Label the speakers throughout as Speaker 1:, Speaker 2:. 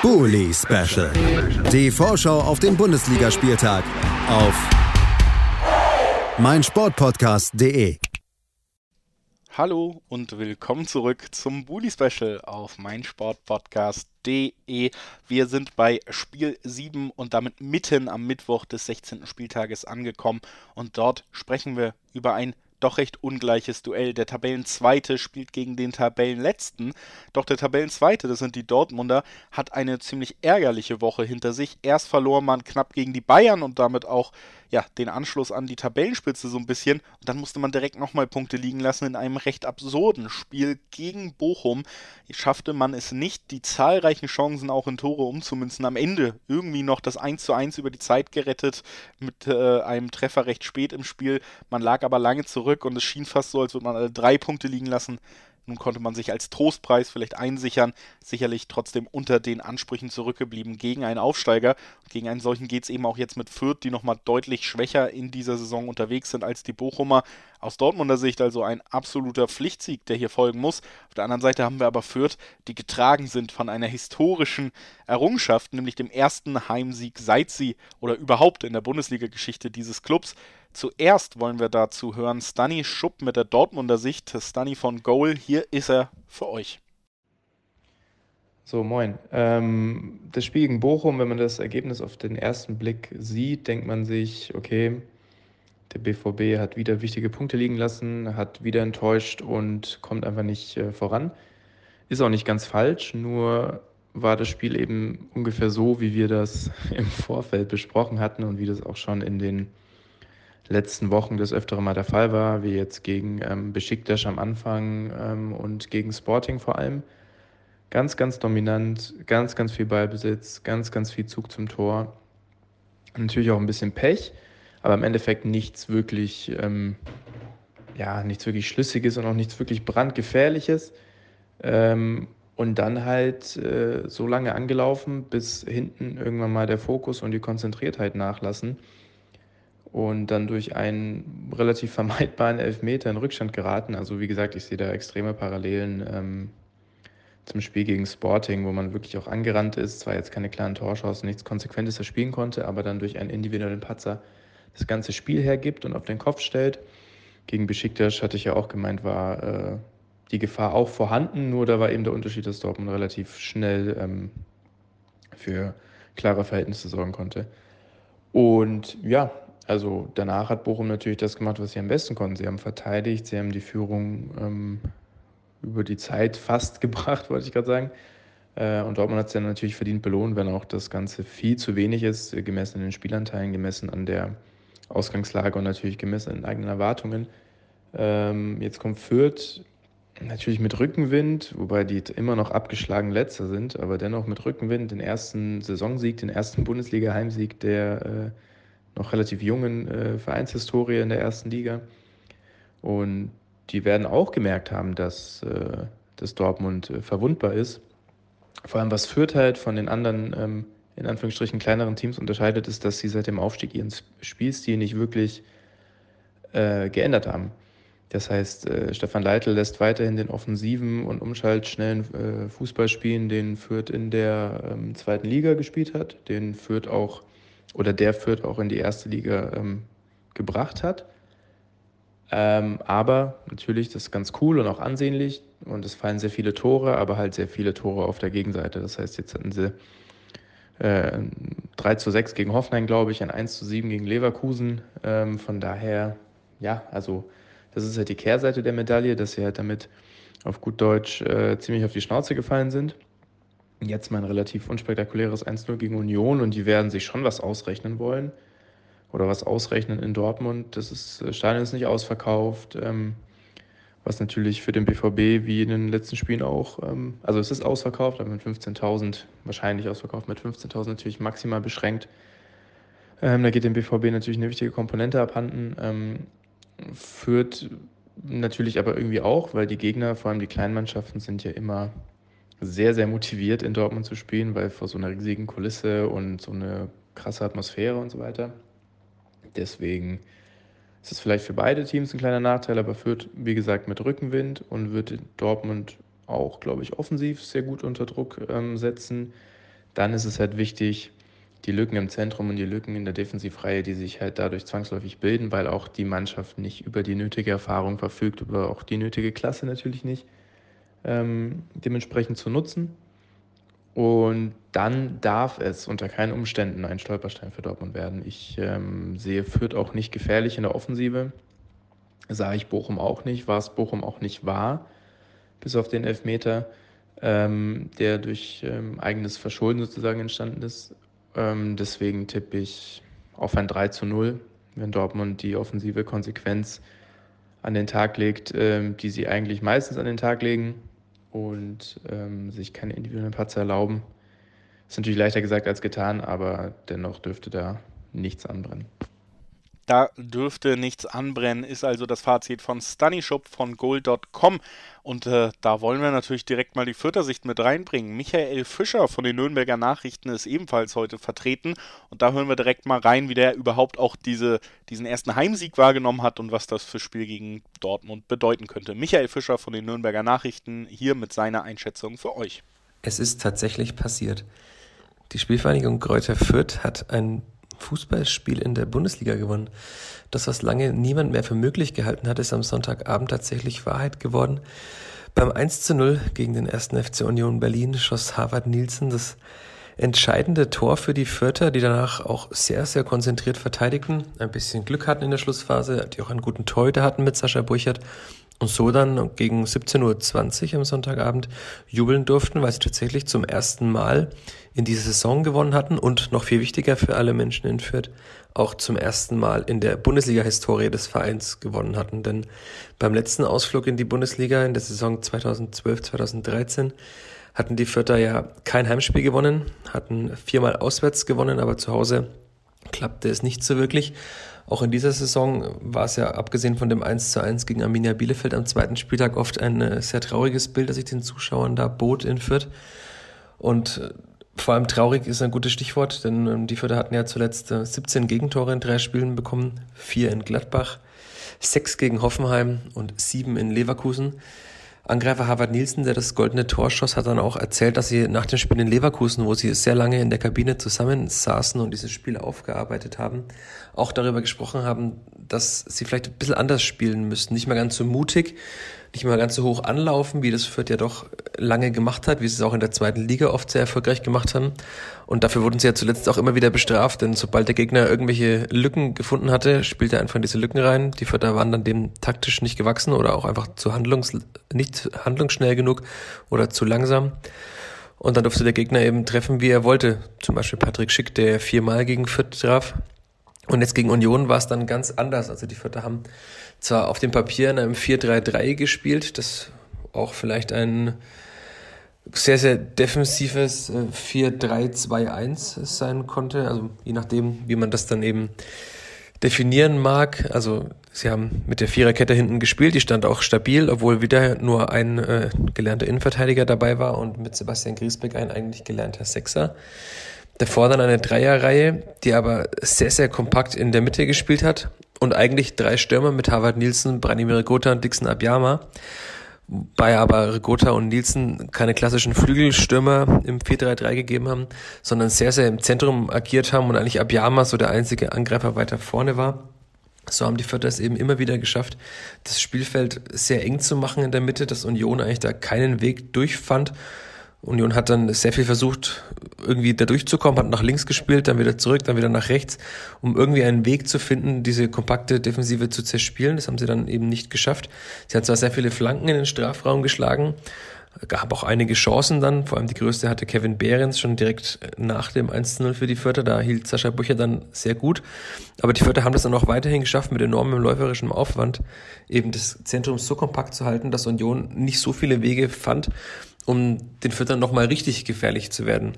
Speaker 1: Bully Special. Die Vorschau auf den Bundesligaspieltag auf meinsportpodcast.de.
Speaker 2: Hallo und willkommen zurück zum Bully Special auf meinsportpodcast.de. Wir sind bei Spiel 7 und damit mitten am Mittwoch des 16. Spieltages angekommen und dort sprechen wir über ein doch recht ungleiches Duell. Der Tabellenzweite spielt gegen den Tabellenletzten. Doch der Tabellenzweite, das sind die Dortmunder, hat eine ziemlich ärgerliche Woche hinter sich. Erst verlor man knapp gegen die Bayern und damit auch ja, den Anschluss an die Tabellenspitze so ein bisschen. Und dann musste man direkt nochmal Punkte liegen lassen in einem recht absurden Spiel gegen Bochum. Schaffte man es nicht, die zahlreichen Chancen auch in Tore umzumünzen. Am Ende irgendwie noch das 1 zu 1 über die Zeit gerettet mit äh, einem Treffer recht spät im Spiel. Man lag aber lange zurück und es schien fast so, als würde man alle drei Punkte liegen lassen. Nun konnte man sich als Trostpreis vielleicht einsichern, sicherlich trotzdem unter den Ansprüchen zurückgeblieben gegen einen Aufsteiger. Und gegen einen solchen geht es eben auch jetzt mit Fürth, die nochmal deutlich schwächer in dieser Saison unterwegs sind als die Bochumer. Aus Dortmunder Sicht also ein absoluter Pflichtsieg, der hier folgen muss. Auf der anderen Seite haben wir aber Fürth, die getragen sind von einer historischen Errungenschaft, nämlich dem ersten Heimsieg seit sie oder überhaupt in der Bundesliga-Geschichte dieses Clubs. Zuerst wollen wir dazu hören Stanny Schupp mit der Dortmunder Sicht. Stanny von Goal, hier ist er für euch.
Speaker 3: So, moin. Ähm, das Spiel gegen Bochum, wenn man das Ergebnis auf den ersten Blick sieht, denkt man sich, okay, der BVB hat wieder wichtige Punkte liegen lassen, hat wieder enttäuscht und kommt einfach nicht äh, voran. Ist auch nicht ganz falsch, nur war das Spiel eben ungefähr so, wie wir das im Vorfeld besprochen hatten und wie das auch schon in den letzten Wochen des Öfteren mal der Fall war, wie jetzt gegen ähm, Besiktas am Anfang ähm, und gegen Sporting vor allem. Ganz, ganz dominant, ganz, ganz viel Ballbesitz, ganz, ganz viel Zug zum Tor. Natürlich auch ein bisschen Pech, aber im Endeffekt nichts wirklich, ähm, ja, nichts wirklich Schlüssiges und auch nichts wirklich brandgefährliches. Ähm, und dann halt äh, so lange angelaufen, bis hinten irgendwann mal der Fokus und die Konzentriertheit nachlassen und dann durch einen relativ vermeidbaren Elfmeter in Rückstand geraten. Also wie gesagt, ich sehe da extreme Parallelen ähm, zum Spiel gegen Sporting, wo man wirklich auch angerannt ist, zwar jetzt keine klaren Torschancen, nichts Konsequentes spielen konnte, aber dann durch einen individuellen Patzer das ganze Spiel hergibt und auf den Kopf stellt. Gegen Besiktas hatte ich ja auch gemeint, war äh, die Gefahr auch vorhanden, nur da war eben der Unterschied, dass Dortmund relativ schnell ähm, für klare Verhältnisse sorgen konnte. Und ja, also danach hat Bochum natürlich das gemacht, was sie am besten konnten. Sie haben verteidigt, sie haben die Führung ähm, über die Zeit fast gebracht, wollte ich gerade sagen. Äh, und Dortmund hat es dann natürlich verdient belohnt, wenn auch das Ganze viel zu wenig ist, gemessen an den Spielanteilen, gemessen an der Ausgangslage und natürlich gemessen an den eigenen Erwartungen. Ähm, jetzt kommt Fürth natürlich mit Rückenwind, wobei die immer noch abgeschlagen Letzter sind, aber dennoch mit Rückenwind den ersten Saisonsieg, den ersten Bundesliga-Heimsieg der äh, noch relativ jungen äh, Vereinshistorie in der ersten Liga. Und die werden auch gemerkt haben, dass, äh, dass Dortmund äh, verwundbar ist. Vor allem, was Fürth halt von den anderen, ähm, in Anführungsstrichen, kleineren Teams unterscheidet, ist, dass sie seit dem Aufstieg ihren Spielstil nicht wirklich äh, geändert haben. Das heißt, äh, Stefan Leitl lässt weiterhin den offensiven und umschaltschnellen äh, Fußball spielen, den Fürth in der ähm, zweiten Liga gespielt hat, den Fürth auch oder der Fürth auch in die erste Liga ähm, gebracht hat. Ähm, aber natürlich, das ist ganz cool und auch ansehnlich und es fallen sehr viele Tore, aber halt sehr viele Tore auf der Gegenseite. Das heißt, jetzt hatten sie äh, 3 zu 6 gegen Hoffenheim, glaube ich, ein 1 zu 7 gegen Leverkusen. Ähm, von daher, ja, also das ist halt die Kehrseite der Medaille, dass sie halt damit auf gut Deutsch äh, ziemlich auf die Schnauze gefallen sind. Jetzt mal ein relativ unspektakuläres 1-0 gegen Union und die werden sich schon was ausrechnen wollen oder was ausrechnen in Dortmund. Das ist, äh, Stadion ist nicht ausverkauft, ähm, was natürlich für den BVB wie in den letzten Spielen auch, ähm, also es ist ausverkauft, aber mit 15.000, wahrscheinlich ausverkauft, mit 15.000 natürlich maximal beschränkt. Ähm, da geht dem BVB natürlich eine wichtige Komponente abhanden. Ähm, führt natürlich aber irgendwie auch, weil die Gegner, vor allem die kleinen Mannschaften, sind ja immer sehr, sehr motiviert, in Dortmund zu spielen, weil vor so einer riesigen Kulisse und so eine krasse Atmosphäre und so weiter. Deswegen ist es vielleicht für beide Teams ein kleiner Nachteil, aber führt, wie gesagt, mit Rückenwind und wird Dortmund auch, glaube ich, offensiv sehr gut unter Druck ähm, setzen. dann ist es halt wichtig, die Lücken im Zentrum und die Lücken in der Defensivreihe, die sich halt dadurch zwangsläufig bilden, weil auch die Mannschaft nicht über die nötige Erfahrung verfügt, über auch die nötige Klasse natürlich nicht, ähm, dementsprechend zu nutzen. Und dann darf es unter keinen Umständen ein Stolperstein für Dortmund werden. Ich ähm, sehe Fürth auch nicht gefährlich in der Offensive. Sah ich Bochum auch nicht, war es Bochum auch nicht wahr, bis auf den Elfmeter, ähm, der durch ähm, eigenes Verschulden sozusagen entstanden ist. Ähm, deswegen tippe ich auf ein 3 zu 0, wenn Dortmund die offensive Konsequenz an den Tag legt, ähm, die sie eigentlich meistens an den Tag legen und ähm, sich keine individuellen Patzer erlauben. Ist natürlich leichter gesagt als getan, aber dennoch dürfte da nichts anbrennen.
Speaker 2: Da dürfte nichts anbrennen, ist also das Fazit von Stanishop von Goal.com. Und äh, da wollen wir natürlich direkt mal die Vierter-Sicht mit reinbringen. Michael Fischer von den Nürnberger Nachrichten ist ebenfalls heute vertreten. Und da hören wir direkt mal rein, wie der überhaupt auch diese, diesen ersten Heimsieg wahrgenommen hat und was das für Spiel gegen Dortmund bedeuten könnte. Michael Fischer von den Nürnberger Nachrichten hier mit seiner Einschätzung für euch.
Speaker 4: Es ist tatsächlich passiert. Die Spielvereinigung Kräuter Fürth hat ein Fußballspiel in der Bundesliga gewonnen. Das, was lange niemand mehr für möglich gehalten hat, ist am Sonntagabend tatsächlich Wahrheit geworden. Beim 1 zu 0 gegen den ersten FC Union Berlin schoss Harvard Nielsen das entscheidende Tor für die Vierter, die danach auch sehr, sehr konzentriert verteidigten, ein bisschen Glück hatten in der Schlussphase, die auch einen guten Torhüter hatten mit Sascha Burchert und so dann gegen 17.20 Uhr am Sonntagabend jubeln durften, weil sie tatsächlich zum ersten Mal in dieser Saison gewonnen hatten und noch viel wichtiger für alle Menschen in Fürth auch zum ersten Mal in der Bundesliga-Historie des Vereins gewonnen hatten. Denn beim letzten Ausflug in die Bundesliga in der Saison 2012-2013 hatten die Fürther ja kein Heimspiel gewonnen, hatten viermal auswärts gewonnen, aber zu Hause klappte es nicht so wirklich. Auch in dieser Saison war es ja, abgesehen von dem 1 zu 1 gegen Arminia Bielefeld am zweiten Spieltag, oft ein äh, sehr trauriges Bild, das sich den Zuschauern da bot in Fürth. Und äh, vor allem traurig ist ein gutes Stichwort, denn ähm, die Fürther hatten ja zuletzt 17 äh, Gegentore in drei Spielen bekommen, vier in Gladbach, sechs gegen Hoffenheim und sieben in Leverkusen. Angreifer Harvard Nielsen, der das goldene Tor schoss, hat dann auch erzählt, dass sie nach dem Spiel in Leverkusen, wo sie sehr lange in der Kabine zusammensaßen und dieses Spiel aufgearbeitet haben, auch darüber gesprochen haben, dass sie vielleicht ein bisschen anders spielen müssten. Nicht mehr ganz so mutig, nicht mehr ganz so hoch anlaufen, wie das Fürth ja doch lange gemacht hat, wie sie es auch in der zweiten Liga oft sehr erfolgreich gemacht haben. Und dafür wurden sie ja zuletzt auch immer wieder bestraft, denn sobald der Gegner irgendwelche Lücken gefunden hatte, spielte er einfach in diese Lücken rein. Die Fürther waren dann dem taktisch nicht gewachsen oder auch einfach zu handlungs nicht handlungsschnell genug oder zu langsam. Und dann durfte der Gegner eben treffen, wie er wollte. Zum Beispiel Patrick Schick, der viermal gegen Fürth traf. Und jetzt gegen Union war es dann ganz anders. Also die Vierter haben zwar auf dem Papier in einem 4-3-3 gespielt, das auch vielleicht ein sehr, sehr defensives 4-3-2-1 äh, sein konnte. Also je nachdem, wie man das dann eben definieren mag. Also sie haben mit der Viererkette hinten gespielt, die stand auch stabil, obwohl wieder nur ein äh, gelernter Innenverteidiger dabei war und mit Sebastian Griesbeck ein eigentlich gelernter Sechser. Davor dann eine Dreierreihe, die aber sehr, sehr kompakt in der Mitte gespielt hat und eigentlich drei Stürmer mit Harvard Nielsen, Branimir Rigota und Dixon Abiyama. Wobei aber Rigota und Nielsen keine klassischen Flügelstürmer im 4-3-3 gegeben haben, sondern sehr, sehr im Zentrum agiert haben und eigentlich Abiyama so der einzige Angreifer weiter vorne war. So haben die Vierter es eben immer wieder geschafft, das Spielfeld sehr eng zu machen in der Mitte, dass Union eigentlich da keinen Weg durchfand Union hat dann sehr viel versucht, irgendwie da durchzukommen, hat nach links gespielt, dann wieder zurück, dann wieder nach rechts, um irgendwie einen Weg zu finden, diese kompakte Defensive zu zerspielen. Das haben sie dann eben nicht geschafft. Sie hat zwar sehr viele Flanken in den Strafraum geschlagen, gab auch einige Chancen dann, vor allem die größte hatte Kevin Behrens schon direkt nach dem 1-0 für die Vierter, da hielt Sascha Bucher dann sehr gut, aber die Vierter haben das dann auch weiterhin geschafft, mit enormem läuferischem Aufwand eben das Zentrum so kompakt zu halten, dass Union nicht so viele Wege fand, um den Füttern nochmal richtig gefährlich zu werden.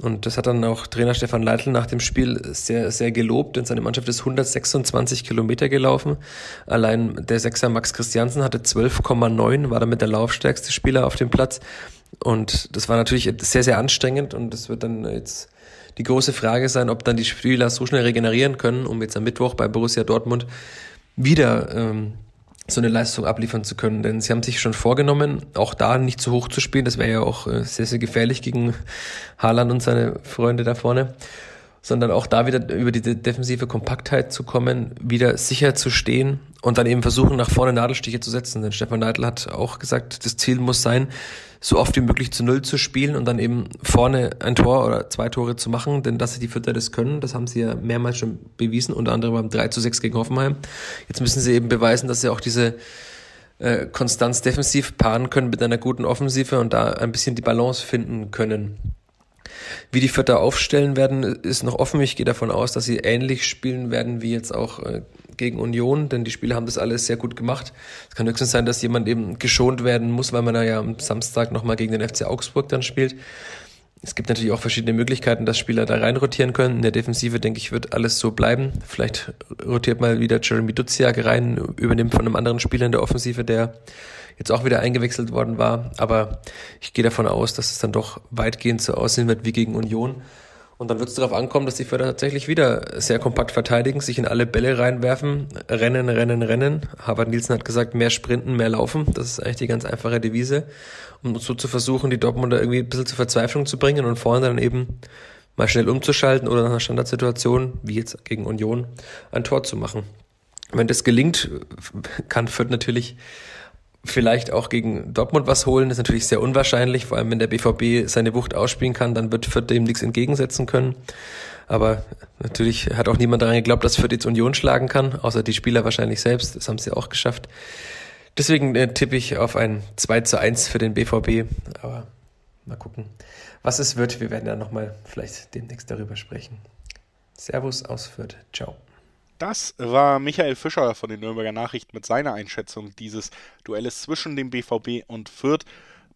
Speaker 4: Und das hat dann auch Trainer Stefan Leitl nach dem Spiel sehr, sehr gelobt, denn seine Mannschaft ist 126 Kilometer gelaufen. Allein der Sechser Max Christiansen hatte 12,9, war damit der laufstärkste Spieler auf dem Platz. Und das war natürlich sehr, sehr anstrengend und das wird dann jetzt die große Frage sein, ob dann die Spieler so schnell regenerieren können, um jetzt am Mittwoch bei Borussia Dortmund wieder ähm, so eine Leistung abliefern zu können. Denn sie haben sich schon vorgenommen, auch da nicht zu hoch zu spielen. Das wäre ja auch äh, sehr, sehr gefährlich gegen Haaland und seine Freunde da vorne sondern auch da wieder über die defensive Kompaktheit zu kommen, wieder sicher zu stehen und dann eben versuchen, nach vorne Nadelstiche zu setzen. Denn Stefan Neidl hat auch gesagt, das Ziel muss sein, so oft wie möglich zu Null zu spielen und dann eben vorne ein Tor oder zwei Tore zu machen, denn dass sie die Vierter das können, das haben sie ja mehrmals schon bewiesen, unter anderem beim 3 zu 6 gegen Hoffenheim. Jetzt müssen sie eben beweisen, dass sie auch diese äh, Konstanz defensiv paaren können mit einer guten Offensive und da ein bisschen die Balance finden können. Wie die Vierter aufstellen werden, ist noch offen. Ich gehe davon aus, dass sie ähnlich spielen werden wie jetzt auch äh, gegen Union, denn die Spieler haben das alles sehr gut gemacht. Es kann höchstens sein, dass jemand eben geschont werden muss, weil man ja am Samstag nochmal gegen den FC Augsburg dann spielt. Es gibt natürlich auch verschiedene Möglichkeiten, dass Spieler da rein rotieren können. In der Defensive, denke ich, wird alles so bleiben. Vielleicht rotiert mal wieder Jeremy Duziak rein, übernimmt von einem anderen Spieler in der Offensive, der jetzt auch wieder eingewechselt worden war. Aber ich gehe davon aus, dass es dann doch weitgehend so aussehen wird wie gegen Union. Und dann wird es darauf ankommen, dass die Förder tatsächlich wieder sehr kompakt verteidigen, sich in alle Bälle reinwerfen, rennen, rennen, rennen. Harvard Nielsen hat gesagt, mehr sprinten, mehr laufen. Das ist eigentlich die ganz einfache Devise, um so zu versuchen, die Dortmunder irgendwie ein bisschen zur Verzweiflung zu bringen und vorne dann eben mal schnell umzuschalten oder nach einer Standardsituation, wie jetzt gegen Union, ein Tor zu machen. Wenn das gelingt, kann Fürth natürlich vielleicht auch gegen Dortmund was holen, ist natürlich sehr unwahrscheinlich, vor allem wenn der BVB seine Wucht ausspielen kann, dann wird Fürth dem nichts entgegensetzen können. Aber natürlich hat auch niemand daran geglaubt, dass Fürth jetzt Union schlagen kann, außer die Spieler wahrscheinlich selbst, das haben sie auch geschafft. Deswegen äh, tippe ich auf ein 2 zu 1 für den BVB, aber mal gucken, was es wird. Wir werden ja nochmal vielleicht demnächst darüber sprechen. Servus aus Fürth. Ciao.
Speaker 2: Das war Michael Fischer von den Nürnberger Nachrichten mit seiner Einschätzung dieses Duelles zwischen dem BVB und Fürth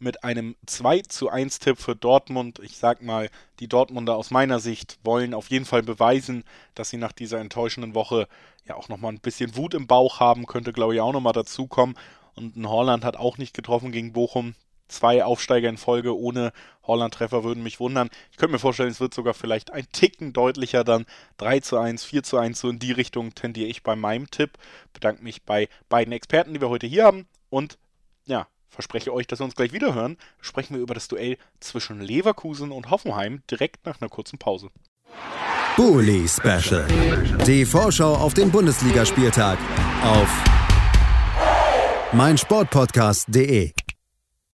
Speaker 2: mit einem 2 zu 1 Tipp für Dortmund. Ich sag mal, die Dortmunder aus meiner Sicht wollen auf jeden Fall beweisen, dass sie nach dieser enttäuschenden Woche ja auch nochmal ein bisschen Wut im Bauch haben, könnte glaube ich auch nochmal dazukommen. Und ein Holland hat auch nicht getroffen gegen Bochum zwei Aufsteiger in Folge ohne Holland-Treffer würden mich wundern. Ich könnte mir vorstellen, es wird sogar vielleicht ein Ticken deutlicher dann 3 zu 1, 4 zu 1, so in die Richtung tendiere ich bei meinem Tipp. Bedanke mich bei beiden Experten, die wir heute hier haben und ja, verspreche euch, dass wir uns gleich wieder hören. Sprechen wir über das Duell zwischen Leverkusen und Hoffenheim direkt nach einer kurzen Pause.
Speaker 1: Bully Special. Die Vorschau auf den Bundesligaspieltag auf meinsportpodcast.de.